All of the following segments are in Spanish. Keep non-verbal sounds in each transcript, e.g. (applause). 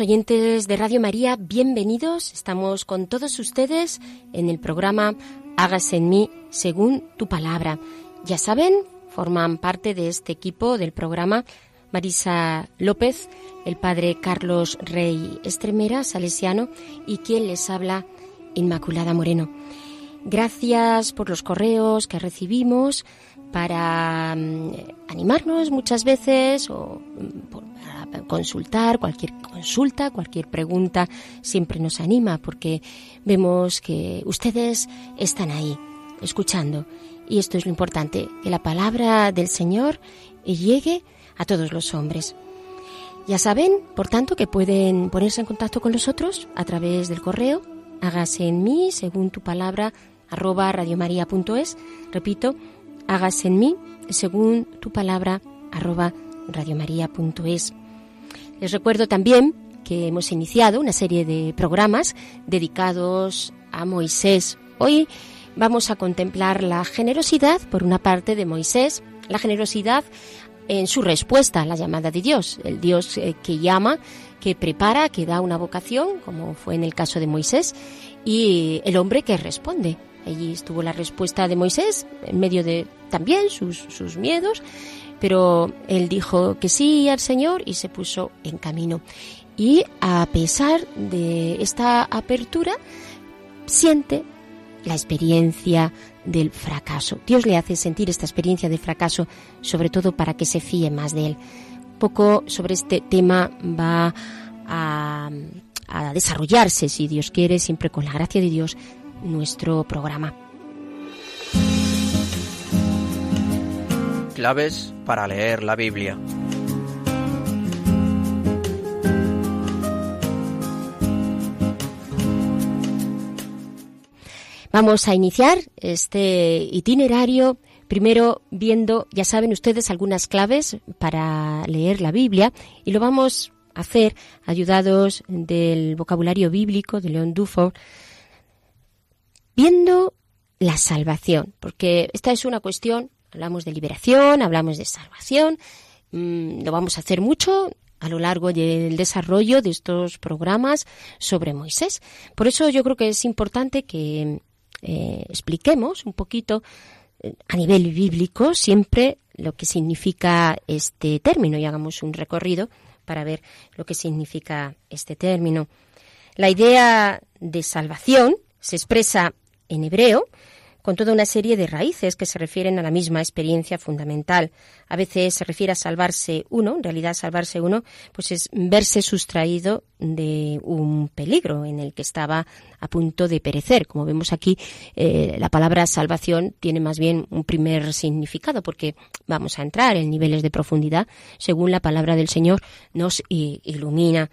Oyentes de Radio María, bienvenidos. Estamos con todos ustedes en el programa Hágase en mí según tu palabra. Ya saben, forman parte de este equipo del programa Marisa López, el padre Carlos Rey Estremera, salesiano, y quien les habla, Inmaculada Moreno. Gracias por los correos que recibimos para mm, animarnos muchas veces o consultar cualquier consulta, cualquier pregunta, siempre nos anima porque vemos que ustedes están ahí, escuchando. Y esto es lo importante, que la palabra del Señor llegue a todos los hombres. Ya saben, por tanto, que pueden ponerse en contacto con nosotros a través del correo, hágase en mí, según tu palabra, arroba radiomaria.es. Repito, hágase en mí, según tu palabra, arroba radiomaria.es. Les recuerdo también que hemos iniciado una serie de programas dedicados a Moisés. Hoy vamos a contemplar la generosidad, por una parte, de Moisés, la generosidad en su respuesta a la llamada de Dios, el Dios eh, que llama, que prepara, que da una vocación, como fue en el caso de Moisés, y el hombre que responde. Allí estuvo la respuesta de Moisés, en medio de también sus, sus miedos, pero él dijo que sí al Señor y se puso en camino. Y a pesar de esta apertura, siente la experiencia del fracaso. Dios le hace sentir esta experiencia de fracaso, sobre todo para que se fíe más de él. Poco sobre este tema va a desarrollarse, si Dios quiere, siempre con la gracia de Dios, nuestro programa. Claves para leer la Biblia. Vamos a iniciar este itinerario primero viendo, ya saben ustedes, algunas claves para leer la Biblia y lo vamos a hacer ayudados del vocabulario bíblico de León Dufort, viendo la salvación, porque esta es una cuestión, hablamos de liberación, hablamos de salvación, mm, lo vamos a hacer mucho a lo largo del desarrollo de estos programas sobre Moisés. Por eso yo creo que es importante que eh, expliquemos un poquito eh, a nivel bíblico siempre lo que significa este término y hagamos un recorrido para ver lo que significa este término. La idea de salvación se expresa en hebreo con toda una serie de raíces que se refieren a la misma experiencia fundamental. A veces se refiere a salvarse uno, en realidad salvarse uno, pues es verse sustraído de un peligro en el que estaba a punto de perecer. Como vemos aquí, eh, la palabra salvación tiene más bien un primer significado, porque vamos a entrar en niveles de profundidad según la palabra del Señor nos ilumina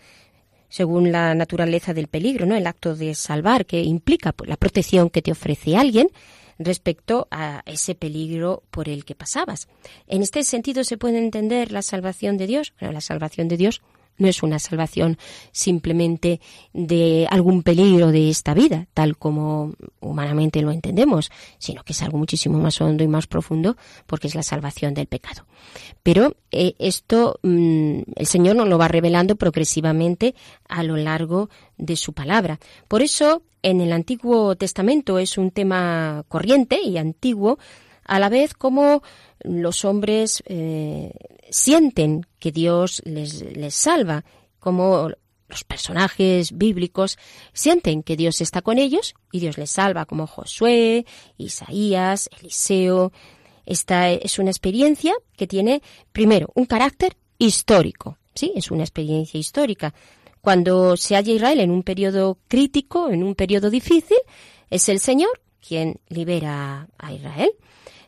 según la naturaleza del peligro, ¿no? El acto de salvar que implica pues, la protección que te ofrece alguien respecto a ese peligro por el que pasabas. En este sentido se puede entender la salvación de Dios. La salvación de Dios no es una salvación simplemente de algún peligro de esta vida, tal como humanamente lo entendemos, sino que es algo muchísimo más hondo y más profundo, porque es la salvación del pecado. Pero eh, esto mm, el Señor nos lo va revelando progresivamente a lo largo de su palabra. Por eso, en el Antiguo Testamento es un tema corriente y antiguo, a la vez como los hombres eh, sienten que Dios les, les salva, como los personajes bíblicos sienten que Dios está con ellos y Dios les salva, como Josué, Isaías, Eliseo. Esta es una experiencia que tiene, primero, un carácter histórico. Sí, es una experiencia histórica. Cuando se halla Israel en un periodo crítico, en un periodo difícil, es el Señor quien libera a Israel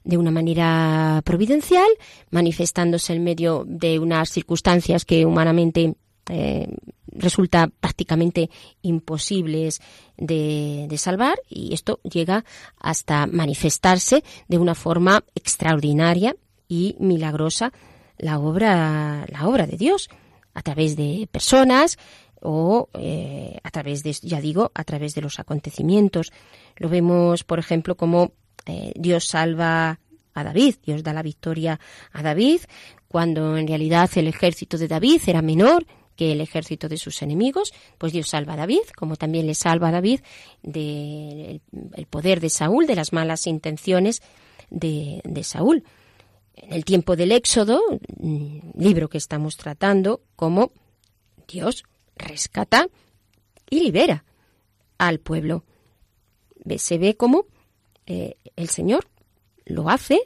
de una manera providencial, manifestándose en medio de unas circunstancias que humanamente eh, resulta prácticamente imposibles de, salvar y esto llega hasta manifestarse de una forma extraordinaria y milagrosa la obra, la obra de Dios a través de personas o eh, a través de, ya digo, a través de los acontecimientos. Lo vemos, por ejemplo, como eh, Dios salva a David, Dios da la victoria a David, cuando en realidad el ejército de David era menor que el ejército de sus enemigos, pues Dios salva a David, como también le salva a David del poder de Saúl, de las malas intenciones de, de Saúl. En el tiempo del Éxodo, mm, libro que estamos tratando, como Dios rescata y libera al pueblo. Se ve como eh, el Señor lo hace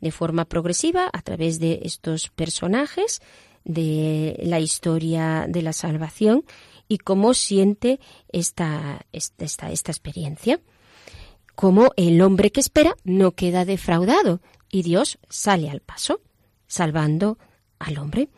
de forma progresiva a través de estos personajes de la historia de la salvación y cómo siente esta, esta, esta experiencia. Cómo el hombre que espera no queda defraudado y Dios sale al paso, salvando al hombre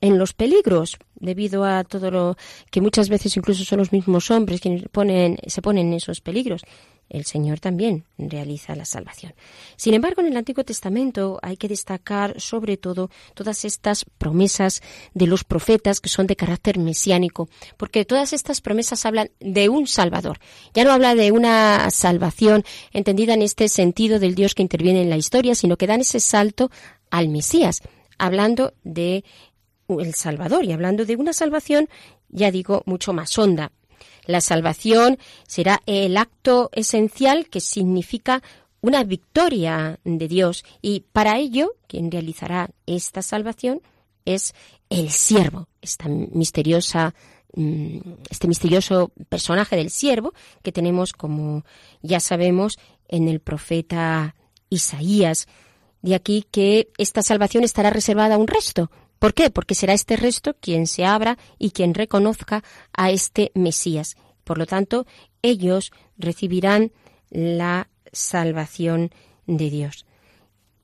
en los peligros, debido a todo lo que muchas veces incluso son los mismos hombres quienes ponen, se ponen en esos peligros. El Señor también realiza la salvación. Sin embargo, en el Antiguo Testamento hay que destacar sobre todo todas estas promesas de los profetas que son de carácter mesiánico, porque todas estas promesas hablan de un Salvador. Ya no habla de una salvación entendida en este sentido del Dios que interviene en la historia, sino que dan ese salto al Mesías, hablando de el Salvador. Y hablando de una salvación, ya digo, mucho más honda. La salvación será el acto esencial que significa una victoria de Dios y para ello quien realizará esta salvación es el siervo, esta misteriosa mm, este misterioso personaje del siervo que tenemos como ya sabemos en el profeta Isaías. De aquí que esta salvación estará reservada a un resto, ¿Por qué? Porque será este resto quien se abra y quien reconozca a este Mesías. Por lo tanto, ellos recibirán la salvación de Dios.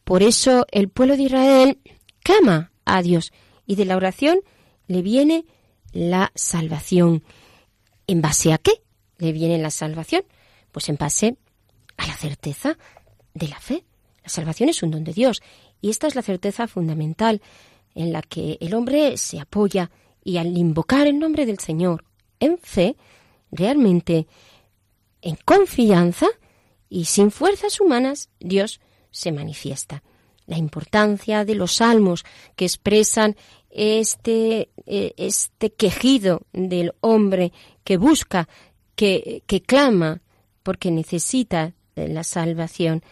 Por eso el pueblo de Israel clama a Dios y de la oración le viene la salvación. ¿En base a qué le viene la salvación? Pues en base a la certeza de la fe. La salvación es un don de Dios y esta es la certeza fundamental en la que el hombre se apoya y al invocar el nombre del Señor en fe, realmente en confianza y sin fuerzas humanas, Dios se manifiesta. La importancia de los salmos que expresan este, eh, este quejido del hombre que busca, que, que clama, porque necesita la salvación,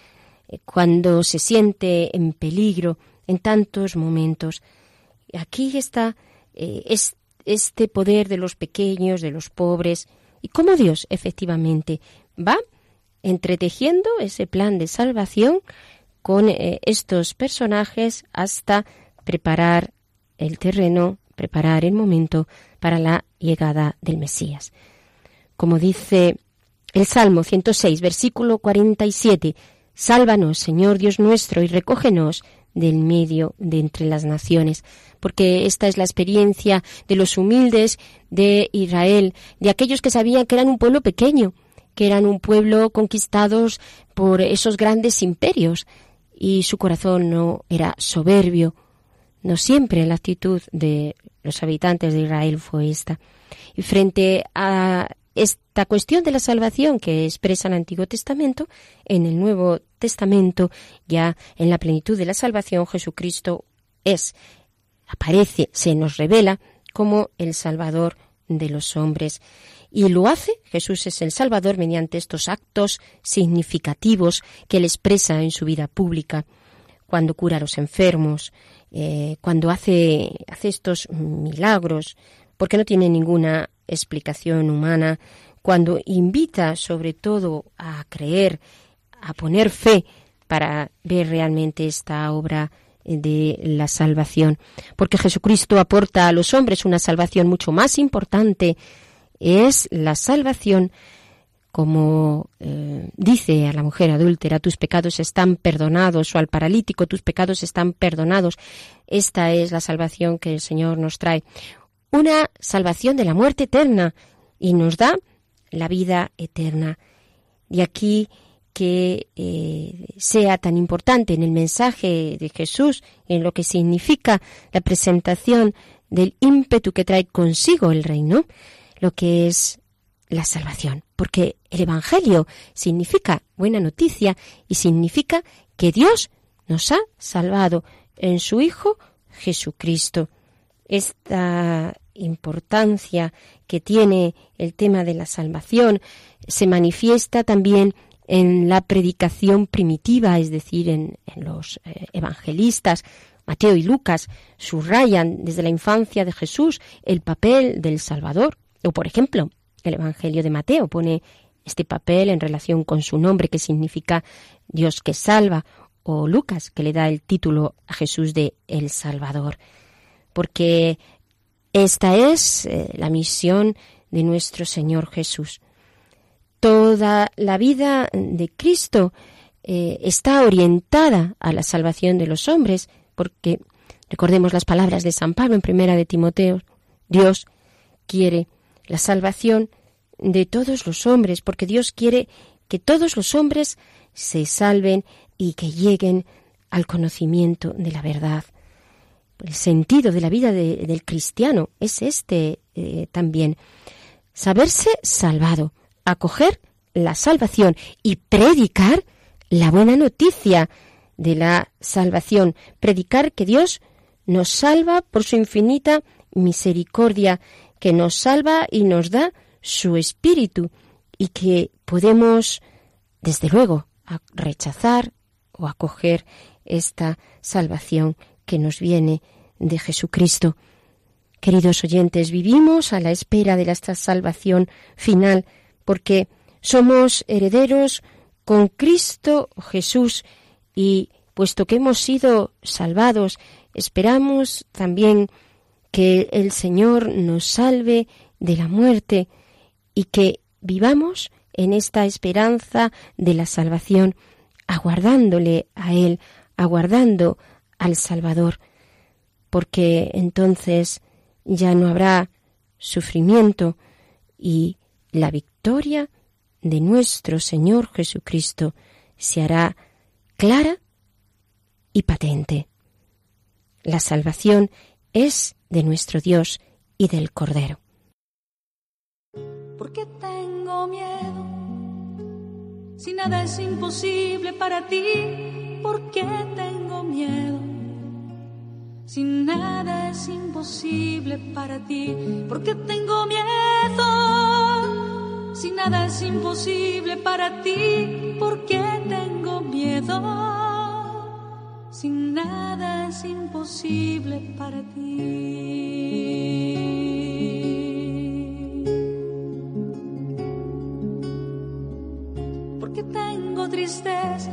eh, cuando se siente en peligro en tantos momentos. Aquí está eh, este poder de los pequeños, de los pobres, y cómo Dios efectivamente va entretejiendo ese plan de salvación con eh, estos personajes hasta preparar el terreno, preparar el momento para la llegada del Mesías. Como dice el Salmo 106, versículo 47, Sálvanos, Señor Dios nuestro, y recógenos del medio de entre las naciones porque esta es la experiencia de los humildes de Israel, de aquellos que sabían que eran un pueblo pequeño, que eran un pueblo conquistados por esos grandes imperios, y su corazón no era soberbio. No siempre la actitud de los habitantes de Israel fue esta. Y frente a esta cuestión de la salvación que expresa el Antiguo Testamento, en el Nuevo Testamento, ya en la plenitud de la salvación, Jesucristo es aparece, se nos revela como el Salvador de los hombres. Y lo hace, Jesús es el Salvador mediante estos actos significativos que él expresa en su vida pública, cuando cura a los enfermos, eh, cuando hace, hace estos milagros, porque no tiene ninguna explicación humana, cuando invita sobre todo a creer, a poner fe para ver realmente esta obra de la salvación, porque Jesucristo aporta a los hombres una salvación mucho más importante, es la salvación como eh, dice a la mujer adúltera, tus pecados están perdonados, o al paralítico, tus pecados están perdonados. Esta es la salvación que el Señor nos trae. Una salvación de la muerte eterna y nos da la vida eterna. Y aquí que eh, sea tan importante en el mensaje de Jesús, en lo que significa la presentación del ímpetu que trae consigo el reino, lo que es la salvación, porque el Evangelio significa buena noticia y significa que Dios nos ha salvado en su Hijo Jesucristo. Esta importancia que tiene el tema de la salvación se manifiesta también en la predicación primitiva, es decir, en, los eh, evangelistas. Mateo y Lucas subrayan desde la infancia de Jesús el papel del Salvador. O, por ejemplo, el Evangelio de Mateo pone este papel en relación con su nombre que significa Dios que salva, o Lucas que le da el título a Jesús de El Salvador. Porque esta es eh, la misión de nuestro Señor Jesús. Toda la vida de Cristo eh, está orientada a la salvación de los hombres, porque recordemos las palabras de San Pablo en primera de Timoteo, Dios quiere la salvación de todos los hombres, porque Dios quiere que todos los hombres se salven y que lleguen al conocimiento de la verdad. El sentido de la vida del cristiano es este eh, también. Saberse salvado, acoger la salvación y predicar la buena noticia de la salvación, predicar que Dios nos salva por su infinita misericordia que nos salva y nos da su espíritu y que podemos, desde luego, rechazar o acoger esta salvación que nos viene de Jesucristo. Queridos oyentes, vivimos a la espera de esta salvación final porque somos herederos con Cristo Jesús y puesto que hemos sido salvados, esperamos también que el Señor nos salve de la muerte y que vivamos en esta esperanza de la salvación, aguardándole a Él, aguardando al Salvador, porque entonces ya no habrá sufrimiento y la victoria de nuestro Señor Jesucristo se hará clara y patente. La salvación es de nuestro Dios y del Cordero. ¿Por qué tengo miedo? Si nada es imposible para ti, ¿por qué tengo miedo? Si nada es imposible para ti, ¿por qué tengo miedo? Si nada es imposible para ti, ¿por qué tengo miedo? si nada es imposible para ti. Porque tengo tristeza,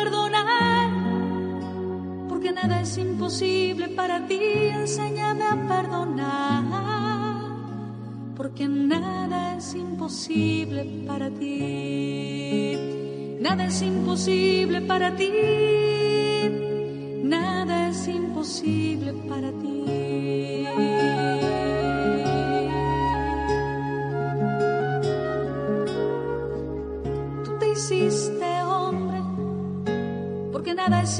nada es imposible para ti, enséñame a perdonar. Porque nada es imposible para ti. Nada es imposible para ti nada es imposible para ti. Tú te hiciste hombre, porque nada es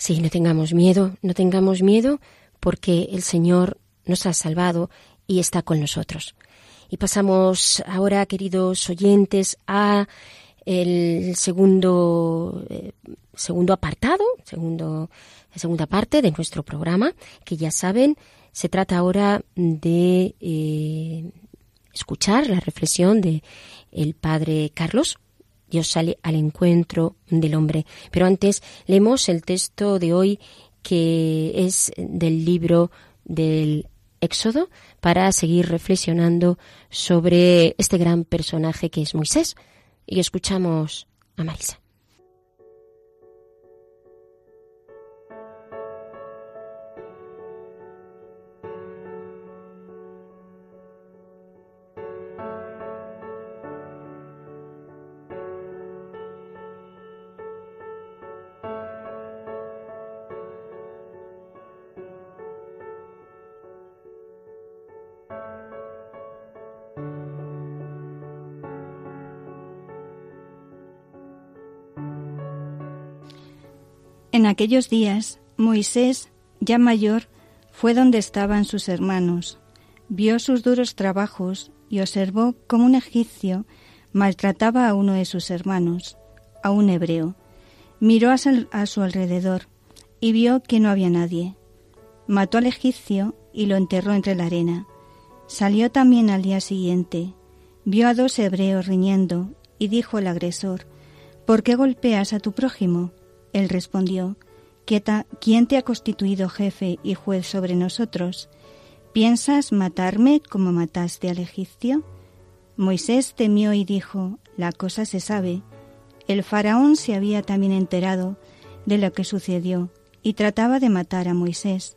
Sí, no tengamos miedo, no tengamos miedo porque el Señor nos ha salvado y está con nosotros. Y pasamos ahora, queridos oyentes, a el segundo eh, segundo apartado, segundo segunda parte de nuestro programa, que ya saben, se trata ahora de eh, escuchar la reflexión de el padre Carlos Dios sale al encuentro del hombre. Pero antes leemos el texto de hoy que es del libro del Éxodo para seguir reflexionando sobre este gran personaje que es Moisés. Y escuchamos a Marisa. En aquellos días, Moisés, ya mayor, fue donde estaban sus hermanos, vio sus duros trabajos y observó cómo un egipcio maltrataba a uno de sus hermanos, a un hebreo. Miró a su alrededor y vio que no había nadie. Mató al egipcio y lo enterró entre la arena. Salió también al día siguiente, vio a dos hebreos riñendo y dijo el agresor, ¿por qué golpeas a tu prójimo? Él respondió, ¿quién te ha constituido jefe y juez sobre nosotros? ¿Piensas matarme como mataste al egipcio? Moisés temió y dijo, la cosa se sabe. El faraón se había también enterado de lo que sucedió y trataba de matar a Moisés.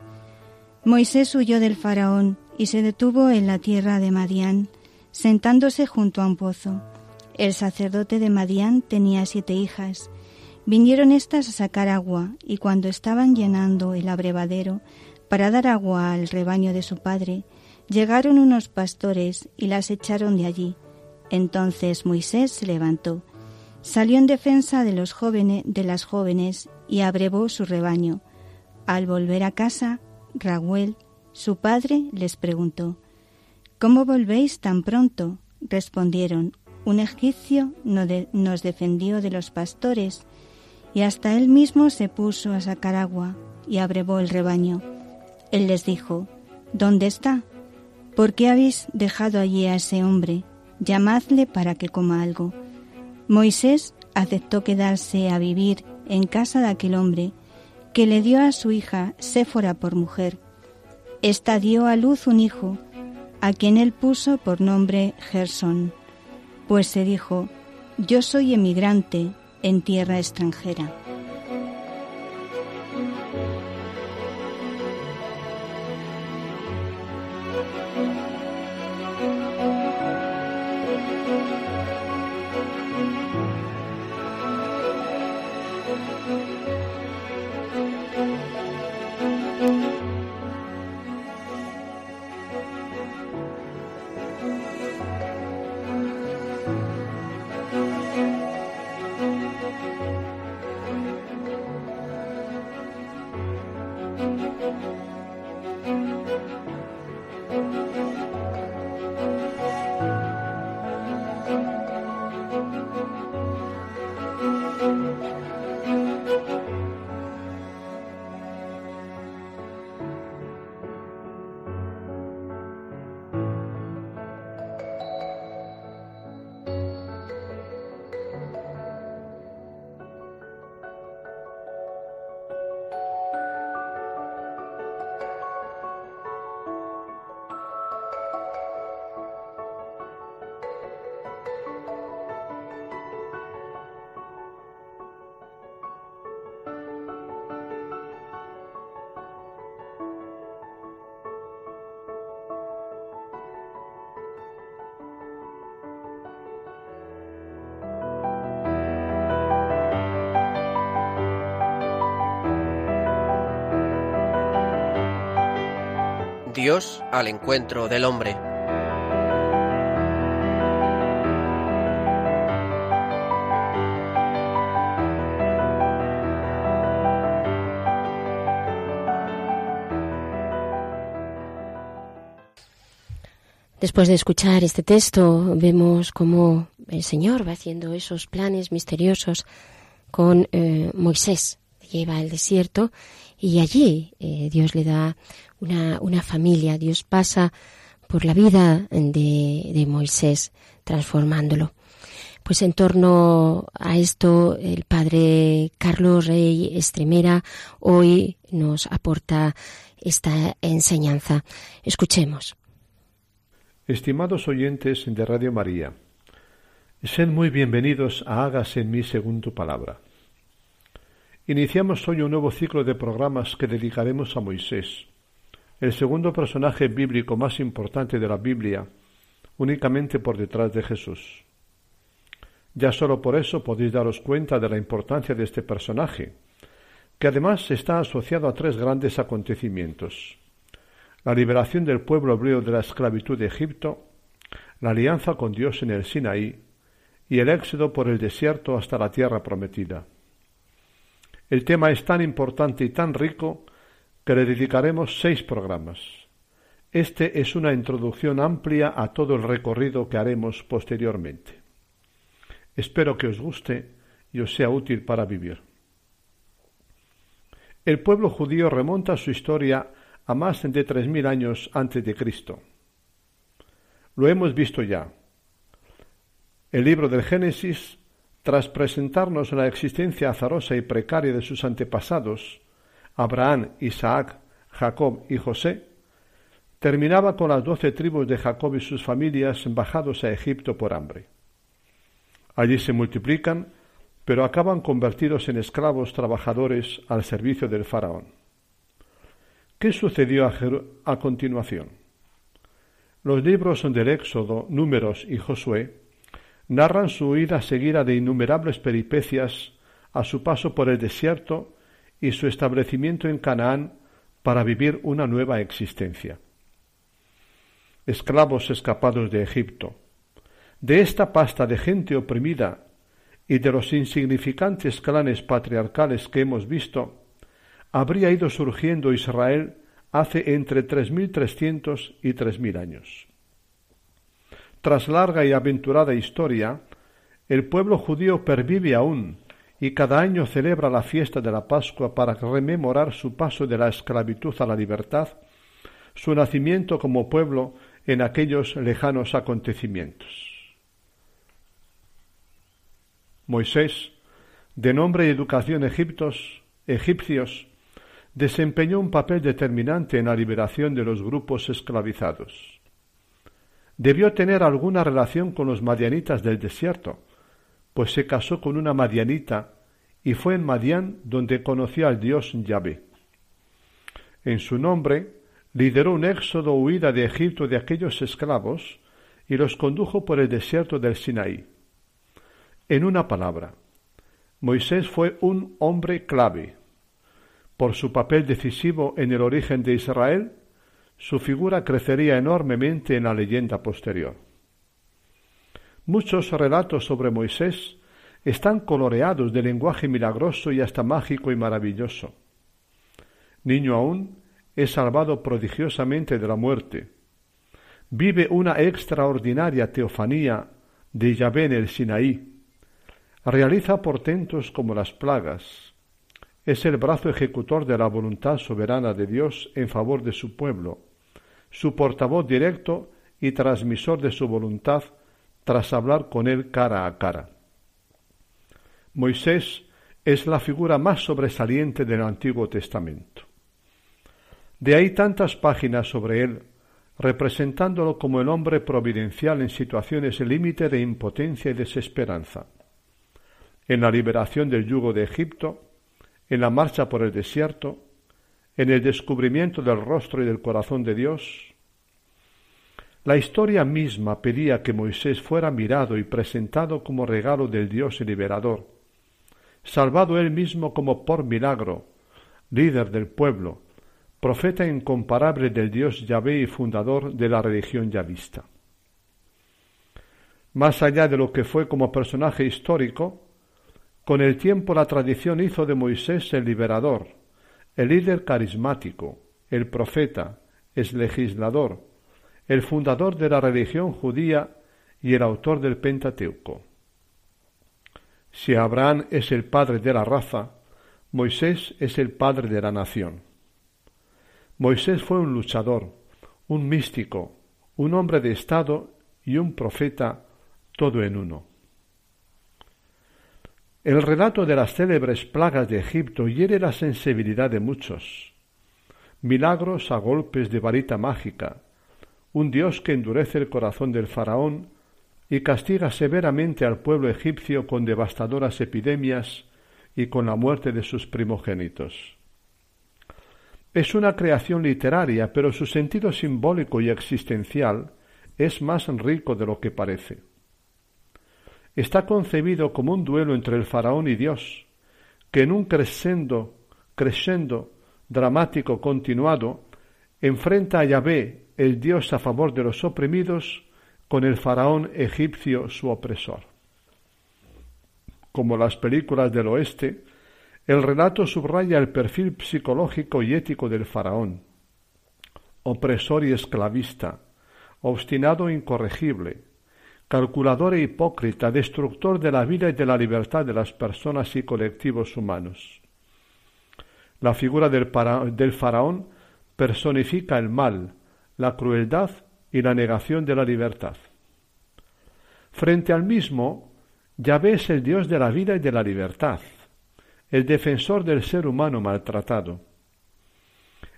Moisés huyó del faraón y se detuvo en la tierra de Madián, sentándose junto a un pozo. El sacerdote de Madián tenía siete hijas, Vinieron éstas a sacar agua, y cuando estaban llenando el abrevadero para dar agua al rebaño de su padre, llegaron unos pastores y las echaron de allí. Entonces Moisés se levantó, Salió en defensa de los jóvenes, de las jóvenes, y abrevó su rebaño. Al volver a casa, Raguel, su padre, les preguntó ¿Cómo volvéis tan pronto? Respondieron Un egipcio nos defendió de los pastores, y hasta él mismo se puso a sacar agua y abrevó el rebaño. Él les dijo ¿Dónde está? ¿Por qué habéis dejado allí a ese hombre? Llamadle para que coma algo. Moisés aceptó quedarse a vivir en casa de aquel hombre, que le dio a su hija Séfora por mujer. Esta dio a luz un hijo, a quien él puso por nombre Gerson, pues se dijo, yo soy emigrante en tierra extranjera. Dios al encuentro del hombre. Después de escuchar este texto, vemos cómo el Señor va haciendo esos planes misteriosos con eh, Moisés. Lleva al desierto y allí eh, Dios le da una, familia. Dios pasa por la vida de, de Moisés, transformándolo. Pues en torno a esto, el padre Carlos Rey Estremera hoy nos aporta esta enseñanza. Escuchemos. Estimados oyentes de Radio María, sean muy bienvenidos a Hágase en mí según palabra. Iniciamos hoy un nuevo ciclo de programas que dedicaremos a Moisés, el segundo personaje bíblico más importante de la Biblia, únicamente por detrás de Jesús. Ya solo por eso podéis daros cuenta de la importancia de este personaje, que además está asociado a tres grandes acontecimientos la liberación del pueblo hebreo de la esclavitud de Egipto, la alianza con Dios en el Sinaí y el éxodo por el desierto hasta la tierra prometida. El tema es tan importante y tan rico que le dedicaremos seis programas. Este es una introducción amplia a todo el recorrido que haremos posteriormente. Espero que os guste y os sea útil para vivir. El pueblo judío remonta su historia a más de tres mil años antes de Cristo. Lo hemos visto ya. El libro del Génesis, tras presentarnos la existencia azarosa y precaria de sus antepasados, Abraham, Isaac, Jacob y José, terminaba con las doce tribus de Jacob y sus familias bajados a Egipto por hambre. Allí se multiplican, pero acaban convertidos en esclavos trabajadores al servicio del faraón. ¿Qué sucedió a, continuación? Los libros del Éxodo, Números y Josué narran su huida seguida de innumerables peripecias a su paso por el desierto y su establecimiento en Canaán para vivir una nueva existencia. Esclavos escapados de Egipto. De esta pasta de gente oprimida y de los insignificantes clanes patriarcales que hemos visto, habría ido surgiendo Israel hace entre 3.300 y 3.000 años. Tras larga y aventurada historia, el pueblo judío pervive aún y cada año celebra la fiesta de la Pascua para rememorar su paso de la esclavitud a la libertad, su nacimiento como pueblo en aquellos lejanos acontecimientos. Moisés, de nombre y educación egiptos, egipcios, desempeñó un papel determinante en la liberación de los grupos esclavizados. Debió tener alguna relación con los madianitas del desierto, pues se casó con una madianita y fue en Madián donde conoció al dios Yahvé. En su nombre lideró un éxodo huida de Egipto de aquellos esclavos y los condujo por el desierto del Sinaí. En una palabra, Moisés fue un hombre clave. Por su papel decisivo en el origen de Israel, su figura crecería enormemente en la leyenda posterior. Muchos relatos sobre Moisés están coloreados de lenguaje milagroso y hasta mágico y maravilloso. Niño aún, es salvado prodigiosamente de la muerte. Vive una extraordinaria teofanía de Yahvé en el Sinaí, Realiza portentos como las plagas. Es el brazo ejecutor de la voluntad soberana de Dios en favor de su pueblo, su portavoz directo y transmisor de su voluntad tras hablar con él cara a cara. Moisés es la figura más sobresaliente del Antiguo Testamento. De ahí tantas páginas sobre él, representándolo como el hombre providencial en situaciones límite de impotencia y desesperanza en la liberación del yugo de Egipto, en la marcha por el desierto, en el descubrimiento del rostro y del corazón de Dios. La historia misma pedía que Moisés fuera mirado y presentado como regalo del Dios liberador, salvado él mismo como por milagro, líder del pueblo, profeta incomparable del Dios Yahvé y fundador de la religión yavista. Más allá de lo que fue como personaje histórico, con el tiempo la tradición hizo de Moisés el liberador, el líder carismático, el profeta, el legislador, el fundador de la religión judía y el autor del Pentateuco. Si Abraham es el padre de la raza, Moisés es el padre de la nación. Moisés fue un luchador, un místico, un hombre de Estado y un profeta todo en uno. El relato de las célebres plagas de Egipto hiere la sensibilidad de muchos. Milagros a golpes de varita mágica, un Dios que endurece el corazón del faraón y castiga severamente al pueblo egipcio con devastadoras epidemias y con la muerte de sus primogénitos. Es una creación literaria, pero su sentido simbólico y existencial es más rico de lo que parece está concebido como un duelo entre el faraón y Dios, que en un crescendo, crescendo dramático continuado, enfrenta a Yahvé, el Dios a favor de los oprimidos, con el faraón egipcio su opresor. Como las películas del oeste, el relato subraya el perfil psicológico y ético del faraón, opresor y esclavista, obstinado e incorregible, calculador e hipócrita, destructor de la vida y de la libertad de las personas y colectivos humanos. La figura del, faraón personifica el mal, la crueldad y la negación de la libertad. Frente al mismo, Yahvé es el Dios de la vida y de la libertad, el defensor del ser humano maltratado.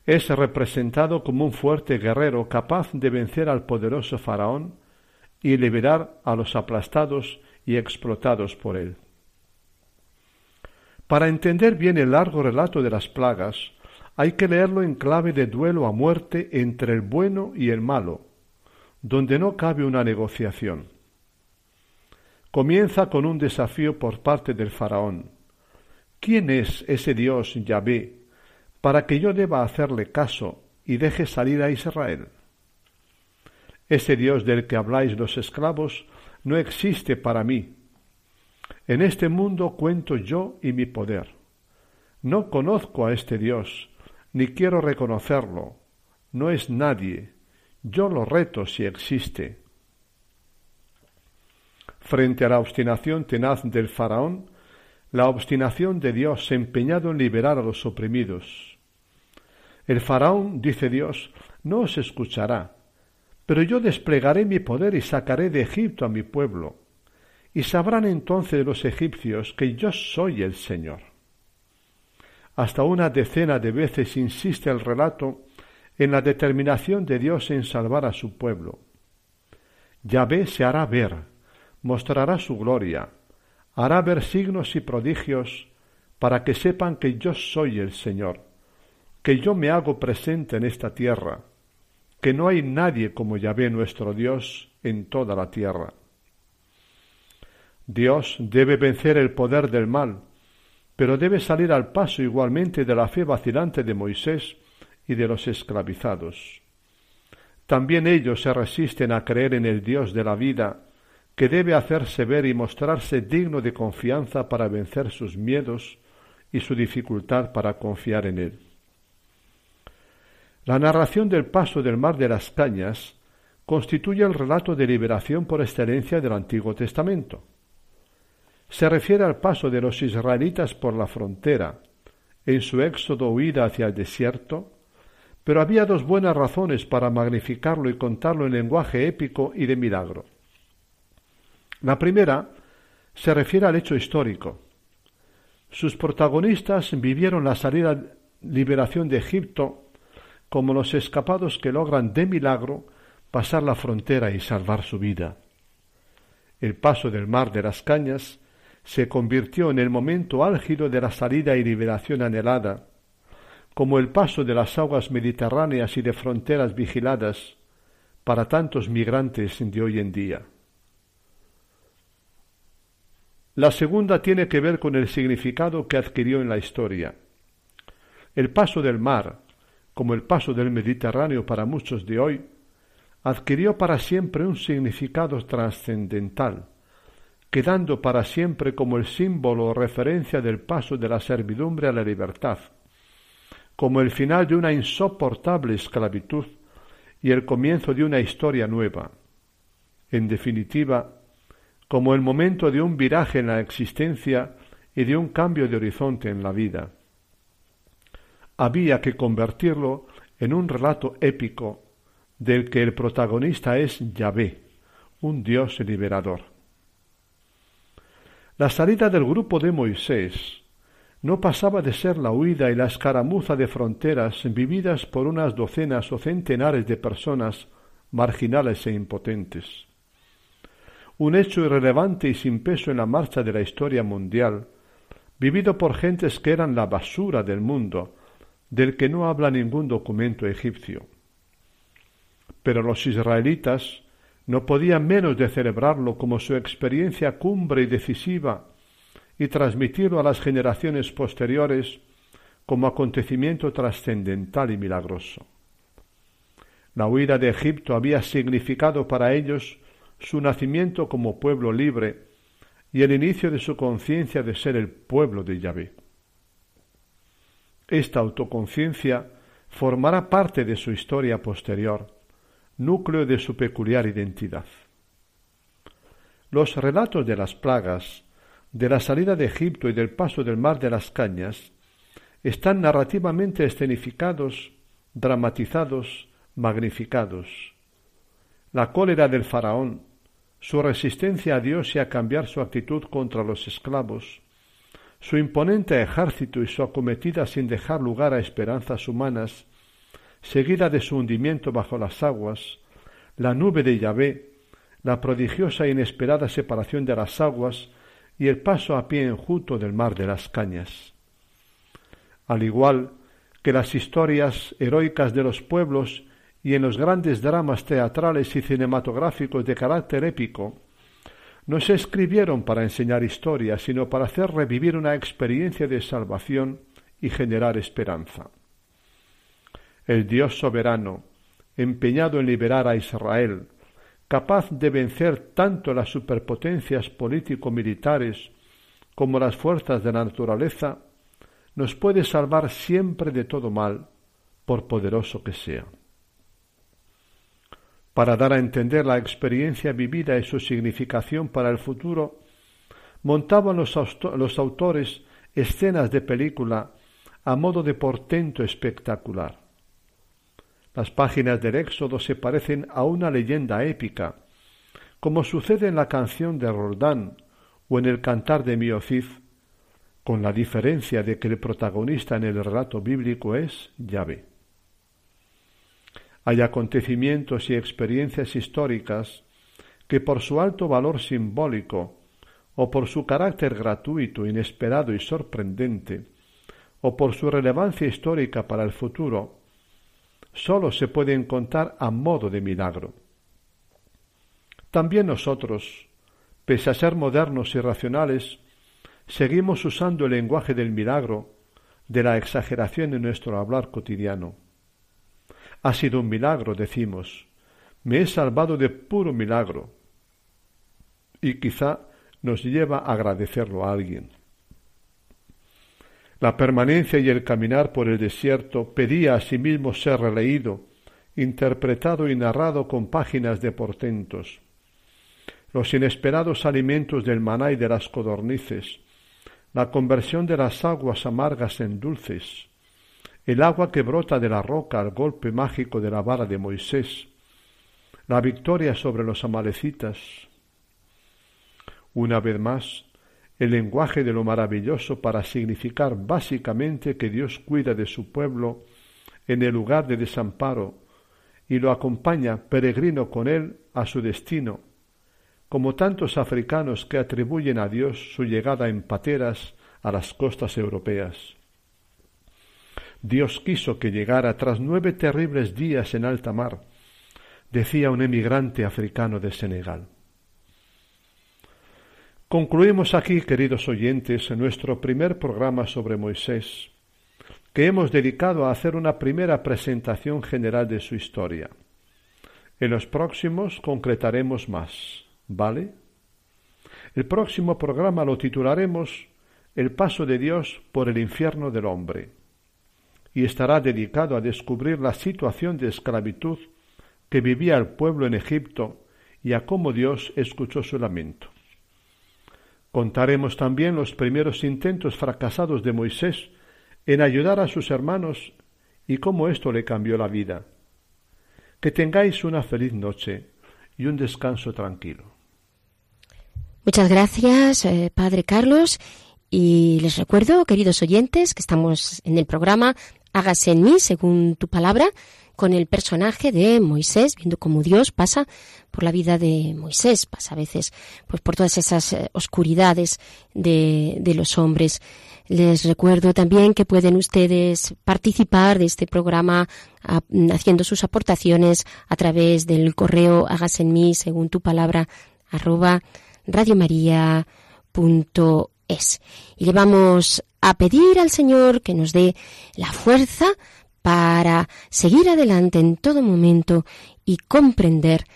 Es representado como un fuerte guerrero capaz de vencer al poderoso faraón y liberar a los aplastados y explotados por él. Para entender bien el largo relato de las plagas, hay que leerlo en clave de duelo a muerte entre el bueno y el malo, donde no cabe una negociación. Comienza con un desafío por parte del faraón. ¿Quién es ese Dios Yahvé para que yo deba hacerle caso y deje salir a Israel? Ese Dios del que habláis los esclavos no existe para mí. En este mundo cuento yo y mi poder. No conozco a este Dios, ni quiero reconocerlo. No es nadie. Yo lo reto si existe. Frente a la obstinación tenaz del faraón, la obstinación de Dios empeñado en liberar a los oprimidos. El faraón, dice Dios, no os escuchará, pero yo desplegaré mi poder y sacaré de Egipto a mi pueblo, y sabrán entonces los egipcios que yo soy el Señor. Hasta una decena de veces insiste el relato en la determinación de Dios en salvar a su pueblo. Yahvé se hará ver, mostrará su gloria, hará ver signos y prodigios para que sepan que yo soy el Señor, que yo me hago presente en esta tierra, que no hay nadie como Yahvé nuestro Dios en toda la tierra. Dios debe vencer el poder del mal, pero debe salir al paso igualmente de la fe vacilante de Moisés y de los esclavizados. También ellos se resisten a creer en el Dios de la vida, que debe hacerse ver y mostrarse digno de confianza para vencer sus miedos y su dificultad para confiar en Él. La narración del paso del mar de las cañas constituye el relato de liberación por excelencia del Antiguo Testamento. Se refiere al paso de los israelitas por la frontera, en su éxodo huida hacia el desierto, pero había dos buenas razones para magnificarlo y contarlo en lenguaje épico y de milagro. La primera se refiere al hecho histórico. Sus protagonistas vivieron la salida liberación de Egipto como los escapados que logran de milagro pasar la frontera y salvar su vida. El paso del mar de las cañas se convirtió en el momento álgido de la salida y liberación anhelada, como el paso de las aguas mediterráneas y de fronteras vigiladas para tantos migrantes de hoy en día. La segunda tiene que ver con el significado que adquirió en la historia. El paso del mar, como el paso del Mediterráneo para muchos de hoy, adquirió para siempre un significado trascendental, quedando para siempre como el símbolo o referencia del paso de la servidumbre a la libertad, como el final de una insoportable esclavitud y el comienzo de una historia nueva. En definitiva, como el momento de un viraje en la existencia y de un cambio de horizonte en la vida había que convertirlo en un relato épico del que el protagonista es Yahvé, un Dios liberador. La salida del grupo de Moisés no pasaba de ser la huida y la escaramuza de fronteras vividas por unas docenas o centenares de personas marginales e impotentes. Un hecho irrelevante y sin peso en la marcha de la historia mundial, vivido por gentes que eran la basura del mundo, del que no habla ningún documento egipcio. Pero los israelitas no podían menos de celebrarlo como su experiencia cumbre y decisiva y transmitirlo a las generaciones posteriores como acontecimiento trascendental y milagroso. La huida de Egipto había significado para ellos su nacimiento como pueblo libre y el inicio de su conciencia de ser el pueblo de Yahvé. Esta autoconciencia formará parte de su historia posterior, núcleo de su peculiar identidad. Los relatos de las plagas, de la salida de Egipto y del paso del mar de las cañas están narrativamente escenificados, dramatizados, magnificados. La cólera del faraón, su resistencia a Dios y a cambiar su actitud contra los esclavos, su imponente ejército y su acometida sin dejar lugar a esperanzas humanas, seguida de su hundimiento bajo las aguas, la nube de Yahvé, la prodigiosa e inesperada separación de las aguas y el paso a pie enjuto del mar de las cañas. Al igual que las historias heroicas de los pueblos y en los grandes dramas teatrales y cinematográficos de carácter épico, no se escribieron para enseñar historia, sino para hacer revivir una experiencia de salvación y generar esperanza. El Dios soberano, empeñado en liberar a Israel, capaz de vencer tanto las superpotencias político-militares como las fuerzas de la naturaleza, nos puede salvar siempre de todo mal, por poderoso que sea. Para dar a entender la experiencia vivida y su significación para el futuro, montaban los, los autores escenas de película a modo de portento espectacular. Las páginas del Éxodo se parecen a una leyenda épica, como sucede en la canción de Roldán o en el cantar de Miocif, con la diferencia de que el protagonista en el relato bíblico es Yahvé. Hay acontecimientos y experiencias históricas que por su alto valor simbólico o por su carácter gratuito, inesperado y sorprendente, o por su relevancia histórica para el futuro, sólo se pueden contar a modo de milagro. También nosotros, pese a ser modernos y racionales, seguimos usando el lenguaje del milagro, de la exageración en nuestro hablar cotidiano. Ha sido un milagro, decimos. Me he salvado de puro milagro. Y quizá nos lleva a agradecerlo a alguien. La permanencia y el caminar por el desierto pedía a sí mismo ser releído, interpretado y narrado con páginas de portentos. Los inesperados alimentos del maná y de las codornices, la conversión de las aguas amargas en dulces, el agua que brota de la roca al golpe mágico de la vara de Moisés, la victoria sobre los amalecitas. Una vez más, el lenguaje de lo maravilloso para significar básicamente que Dios cuida de su pueblo en el lugar de desamparo y lo acompaña peregrino con él a su destino, como tantos africanos que atribuyen a Dios su llegada en pateras a las costas europeas. Dios quiso que llegara tras nueve terribles días en alta mar, decía un emigrante africano de Senegal. Concluimos aquí, queridos oyentes, nuestro primer programa sobre Moisés, que hemos dedicado a hacer una primera presentación general de su historia. En los próximos concretaremos más, ¿vale? El próximo programa lo titularemos El paso de Dios por el infierno del hombre, y estará dedicado a descubrir la situación de esclavitud que vivía el pueblo en Egipto y a cómo Dios escuchó su lamento. Contaremos también los primeros intentos fracasados de Moisés en ayudar a sus hermanos y cómo esto le cambió la vida. Que tengáis una feliz noche y un descanso tranquilo. Muchas gracias, eh, Padre Carlos. Y les recuerdo, queridos oyentes, que estamos en el programa Hágase en mí, según tu palabra, con el personaje de Moisés, viendo cómo Dios pasa por la vida de Moisés, pasa a veces pues por todas esas eh, oscuridades de, de los hombres. Les recuerdo también que pueden ustedes participar de este programa haciendo sus aportaciones a través del correo hágase en mí según tu palabra arroba radiomaria.es. Y le vamos a pedir al Señor que nos dé la fuerza para seguir adelante en todo momento y comprender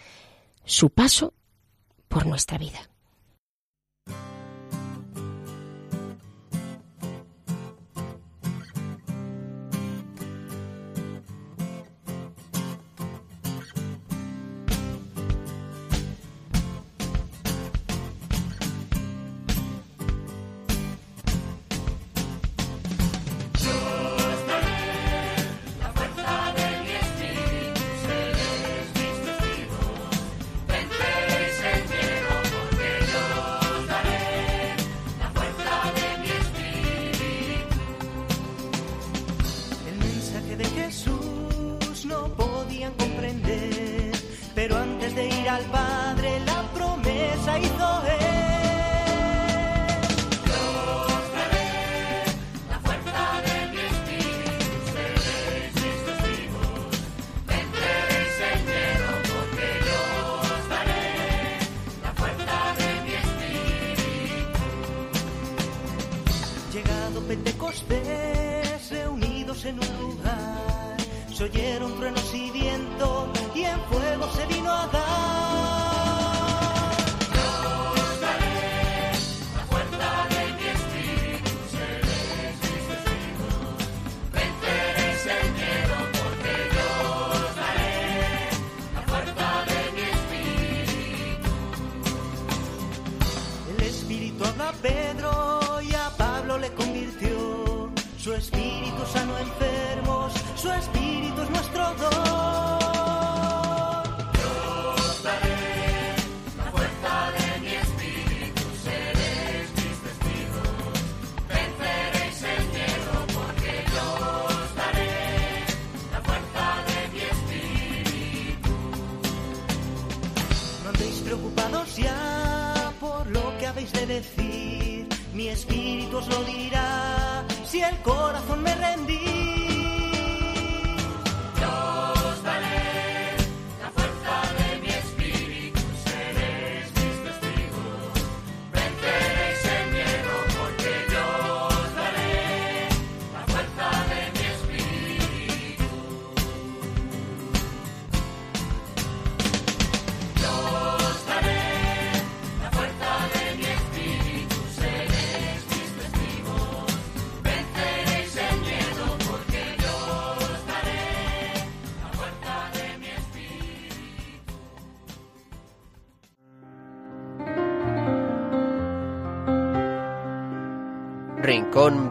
su paso por nuestra vida.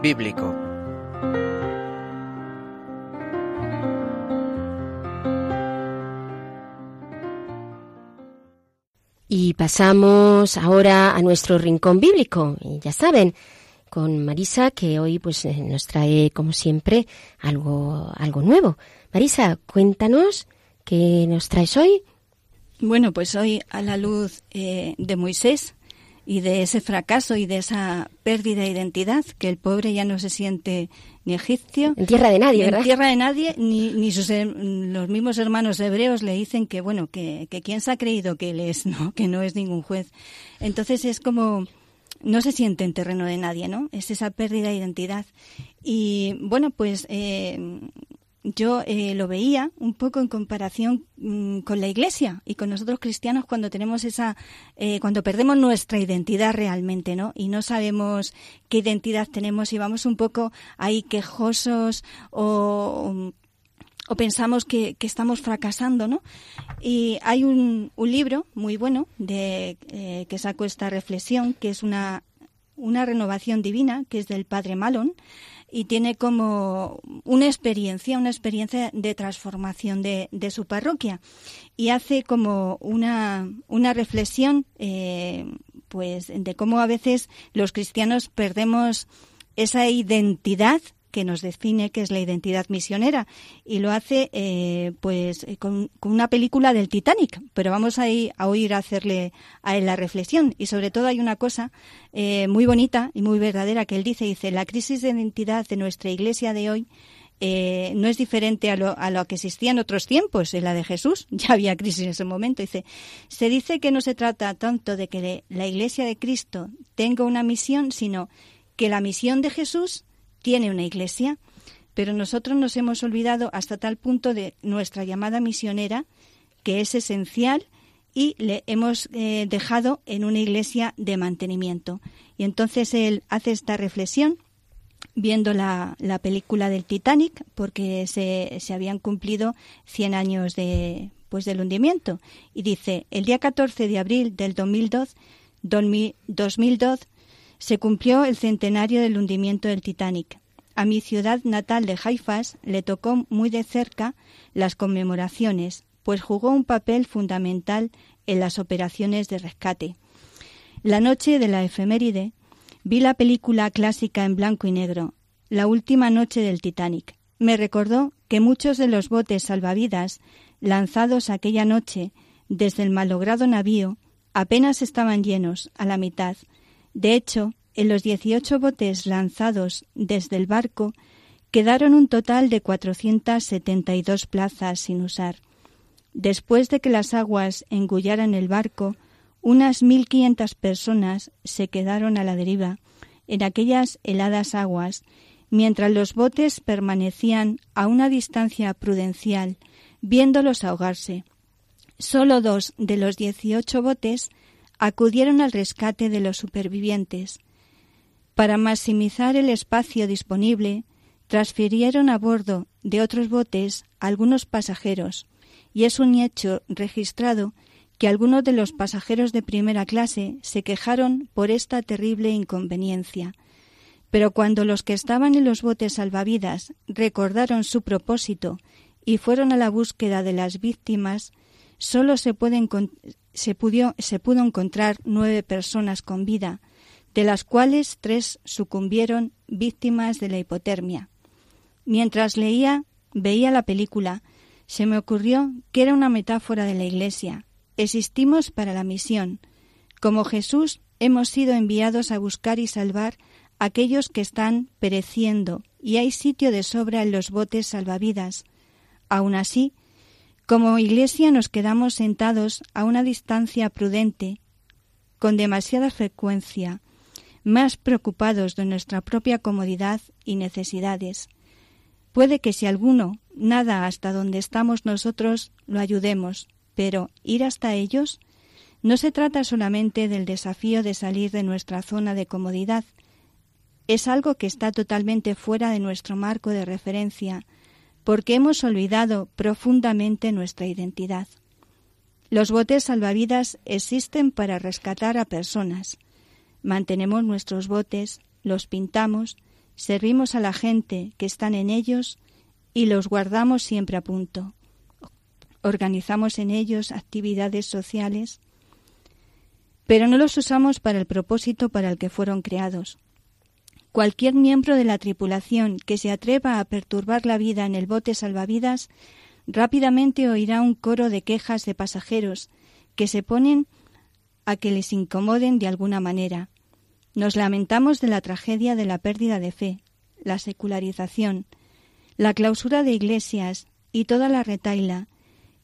Bíblico. Y pasamos ahora a nuestro rincón bíblico. Y ya saben, con Marisa, que hoy pues eh, nos trae, como siempre, algo, algo nuevo. Marisa, cuéntanos qué nos traes hoy. Bueno, pues hoy a la luz eh, de Moisés, y de ese fracaso y de esa pérdida de identidad, que el pobre ya no se siente ni egipcio. En tierra de nadie, ¿verdad? En tierra de nadie, ni, ni sus, los mismos hermanos hebreos le dicen que, bueno, que, que quién se ha creído que él es, (laughs) ¿no? Que no es ningún juez. Entonces es como, no se siente en terreno de nadie, ¿no? Es esa pérdida de identidad. Y bueno, pues eh, yo eh, lo veía un poco en comparación mm, con la Iglesia y con nosotros cristianos cuando tenemos esa, eh, cuando perdemos nuestra identidad realmente, ¿no? Y no sabemos qué identidad tenemos y vamos un poco ahí quejosos o, o pensamos que, que, estamos fracasando, ¿no? Y hay un, un libro muy bueno de eh, que sacó esta reflexión, que es una, una renovación divina, que es del Padre Malon y tiene como una experiencia, una experiencia de transformación de, de su parroquia. Y hace como una, una reflexión eh, pues de cómo a veces los cristianos perdemos esa identidad que nos define qué es la identidad misionera. Y lo hace eh, pues eh, con, una película del Titanic. Pero vamos a, ir, a oír hacerle a él la reflexión. Y sobre todo hay una cosa eh, muy bonita y muy verdadera que él dice. Dice la crisis de identidad de nuestra iglesia de hoy no es diferente a lo, a lo que existía en otros tiempos, en la de Jesús, (laughs) ya había crisis en ese momento. Dice, se dice que no se trata tanto de que la Iglesia de Cristo tenga una misión, sino que la misión de Jesús tiene una iglesia, pero nosotros nos hemos olvidado hasta tal punto de nuestra llamada misionera, que es esencial, y le hemos eh, dejado en una iglesia de mantenimiento. Y entonces él hace esta reflexión viendo la, la película del Titanic, porque se, se, habían cumplido 100 años de, pues, del hundimiento. Y dice, el día 14 de abril del 2002, 2002 se cumplió el centenario del hundimiento del Titanic. A mi ciudad natal de Haifas le tocó muy de cerca las conmemoraciones, pues jugó un papel fundamental en las operaciones de rescate. La noche de la efeméride vi la película clásica en blanco y negro, La última noche del Titanic. Me recordó que muchos de los botes salvavidas lanzados aquella noche desde el malogrado navío apenas estaban llenos a la mitad de hecho, en los 18 botes lanzados desde el barco quedaron un total de 472 plazas sin usar. Después de que las aguas engullaran el barco, unas 1.500 personas se quedaron a la deriva en aquellas heladas aguas, mientras los botes permanecían a una distancia prudencial, viéndolos ahogarse. Solo dos de los 18 botes acudieron al rescate de los supervivientes. Para maximizar el espacio disponible, transfirieron a bordo de otros botes algunos pasajeros, y es un hecho registrado que algunos de los pasajeros de primera clase se quejaron por esta terrible inconveniencia. Pero cuando los que estaban en los botes salvavidas recordaron su propósito y fueron a la búsqueda de las víctimas, solo se, se, pudo encontrar nueve personas con vida, de las cuales tres sucumbieron víctimas de la hipotermia. Mientras leía, veía la película, se me ocurrió que era una metáfora de la Iglesia. Existimos para la misión. Como Jesús, hemos sido enviados a buscar y salvar a aquellos que están pereciendo, y hay sitio de sobra en los botes salvavidas. Aun así, como Iglesia nos quedamos sentados a una distancia prudente, con demasiada frecuencia, más preocupados de nuestra propia comodidad y necesidades. Puede que si alguno nada hasta donde estamos nosotros, lo ayudemos, pero ir hasta ellos no se trata solamente del desafío de salir de nuestra zona de comodidad, es algo que está totalmente fuera de nuestro marco de referencia, porque hemos olvidado profundamente nuestra identidad. Los botes salvavidas existen para rescatar a personas, Mantenemos nuestros botes, los pintamos, servimos a la gente que están en ellos y los guardamos siempre a punto. Organizamos en ellos actividades sociales, pero no los usamos para el propósito para el que fueron creados. Cualquier miembro de la tripulación que se atreva a perturbar la vida en el bote salvavidas rápidamente oirá un coro de quejas de pasajeros que se ponen a que les incomoden de alguna manera. Nos lamentamos de la tragedia de la pérdida de fe, la secularización, la clausura de iglesias y toda la retaila,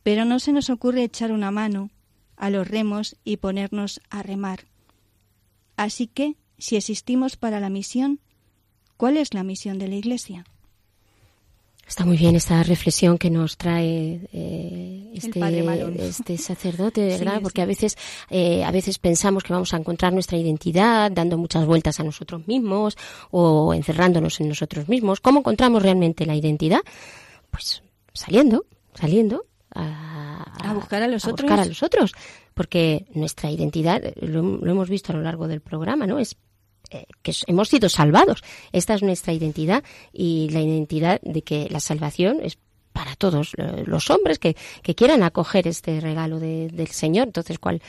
pero no se nos ocurre echar una mano a los remos y ponernos a remar. Así que, si existimos para la misión, ¿cuál es la misión de la Iglesia? Está muy bien esta reflexión que nos trae eh, este, (laughs) este, sacerdote, ¿verdad? Porque a veces, eh, a veces pensamos que vamos a encontrar nuestra identidad dando muchas vueltas a nosotros mismos o encerrándonos en nosotros mismos. ¿Cómo encontramos realmente la identidad? Pues saliendo, saliendo a, buscar a los otros. Buscar a los otros, porque nuestra identidad, lo, lo, hemos visto a lo largo del programa, ¿no? Es eh, que hemos sido salvados. Esta es nuestra identidad y la identidad de que la salvación es para todos los hombres que, que quieran acoger este regalo del Señor. Entonces, ¿cuál,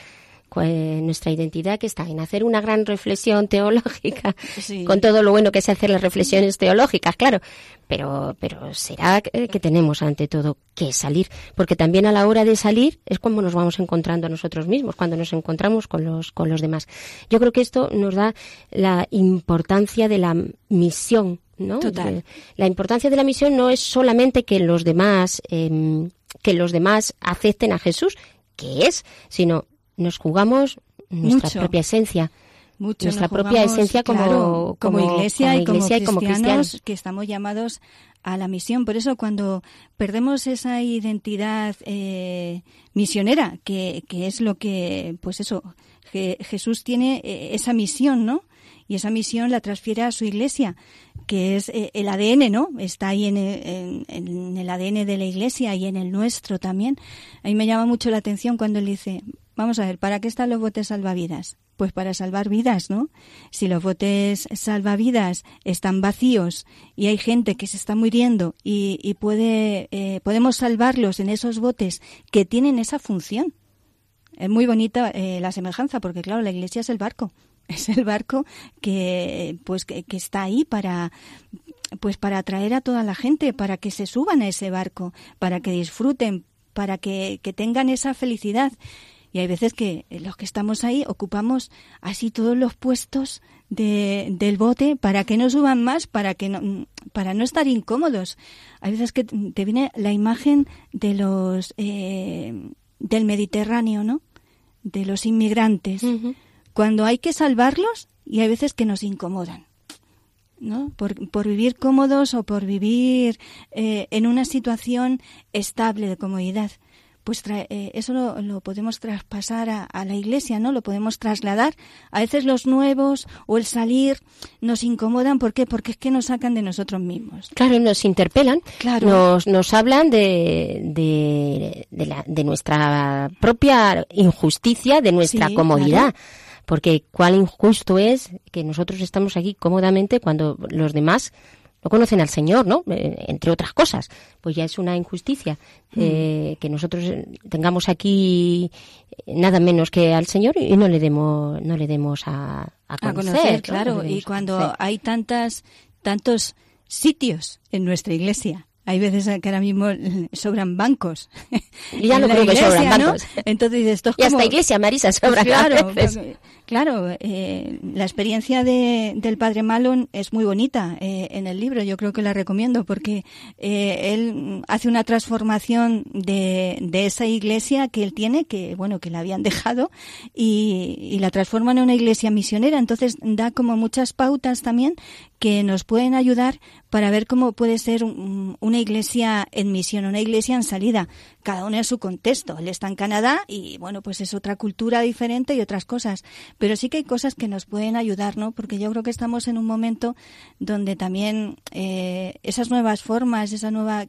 nuestra identidad que está en hacer una gran reflexión (laughs) teológica, con todo lo bueno que es hacer las reflexiones teológicas, claro, pero, pero será que tenemos ante todo que salir, porque también a la hora de salir es cuando nos vamos encontrando a nosotros mismos, cuando nos encontramos con los, con los demás. Yo creo que esto nos da la importancia de la misión, ¿no? Total. La importancia de la misión no es solamente que los demás, em, que los demás acepten a Jesús, que es, sino nos jugamos nuestra propia esencia. nuestra propia esencia como, como, iglesia, y, como cristianos, que estamos llamados a la misión. Por eso cuando perdemos esa identidad eh, misionera, que, que, es lo que, pues eso, Jesús tiene eh, esa misión, ¿no? Y esa misión la transfiere a su iglesia, que es eh, el ADN, ¿no? Está ahí en el, en el ADN de la iglesia y en el nuestro también. A mí me llama mucho la atención cuando él dice, Vamos a ver, ¿para qué están los botes salvavidas? Pues para salvar vidas, ¿no? Si los botes salvavidas están vacíos y hay gente que se está muriendo y, puede, eh, podemos salvarlos en esos botes que tienen esa función. Es muy bonita eh, la semejanza porque, claro, la iglesia es el barco. (laughs) Es el barco que, pues, que, está ahí para, pues para atraer a toda la gente, para que se suban a ese barco, para que disfruten, para que, que tengan esa felicidad. Y hay veces que los que estamos ahí ocupamos así todos los puestos de, del bote para que no suban más, para que no, para no estar incómodos. Hay veces que te viene la imagen de los eh, del Mediterráneo, ¿no? De los inmigrantes. Cuando hay que salvarlos y hay veces que nos incomodan. ¿no? Por, por vivir cómodos o por vivir eh, en una situación estable de comodidad pues eh, eso lo, podemos traspasar a, a, la iglesia, ¿no? Lo podemos trasladar. A veces los nuevos o el salir nos incomodan, ¿por qué? Porque es que nos sacan de nosotros mismos. Claro, nos interpelan, claro. nos, nos hablan de, de, de, la, de nuestra propia injusticia, de nuestra comodidad. Porque cuál injusto es que nosotros estamos aquí cómodamente cuando los demás no conocen al Señor, ¿no? Eh, entre otras cosas. Pues ya es una injusticia mm. eh, que nosotros tengamos aquí nada menos que al Señor y no le demos, no le demos a, conocer. claro. Y cuando hay tantas, tantos sitios en nuestra iglesia hay veces que ahora mismo (laughs) sobran bancos. Ya (laughs) no creo que sobran bancos. Entonces esto es y hasta iglesia, Marisa, sobra claro, Claro, eh, la experiencia de, del padre Malon es muy bonita eh, en el libro. Yo creo que la recomiendo porque eh, él hace una transformación de, de, esa iglesia que él tiene, que bueno, que la habían dejado y, y la transforma en una iglesia misionera. Entonces da como muchas pautas también que nos pueden ayudar para ver cómo puede ser una iglesia en misión, una iglesia en salida, cada uno en su contexto. Él está en Canadá y bueno, pues es otra cultura diferente y otras cosas, pero sí que hay cosas que nos pueden ayudar, ¿no? Porque yo creo que estamos en un momento donde también eh, esas nuevas formas, esa nueva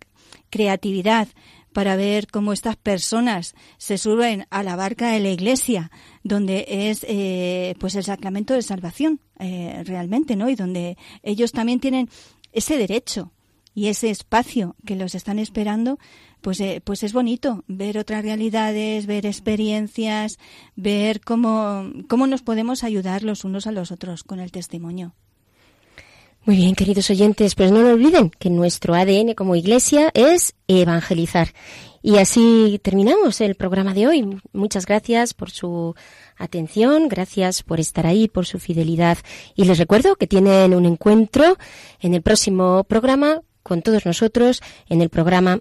creatividad, para ver cómo estas personas se suben a la barca de la iglesia, donde es eh, pues el sacramento de salvación eh, realmente, ¿no? Y donde ellos también tienen ese derecho y ese espacio que los están esperando, pues, eh, pues es bonito ver otras realidades, ver experiencias, ver cómo, cómo nos podemos ayudar los unos a los otros con el testimonio. Muy bien, queridos oyentes, pues no lo olviden que nuestro ADN como iglesia es evangelizar. Y así terminamos el programa de hoy. Muchas gracias por su atención, gracias por estar ahí, por su fidelidad. Y les recuerdo que tienen un encuentro en el próximo programa con todos nosotros en el programa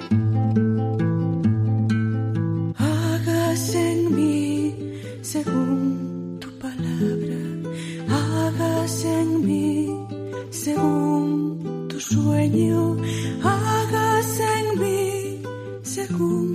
Según tu sueño, hágase en mí según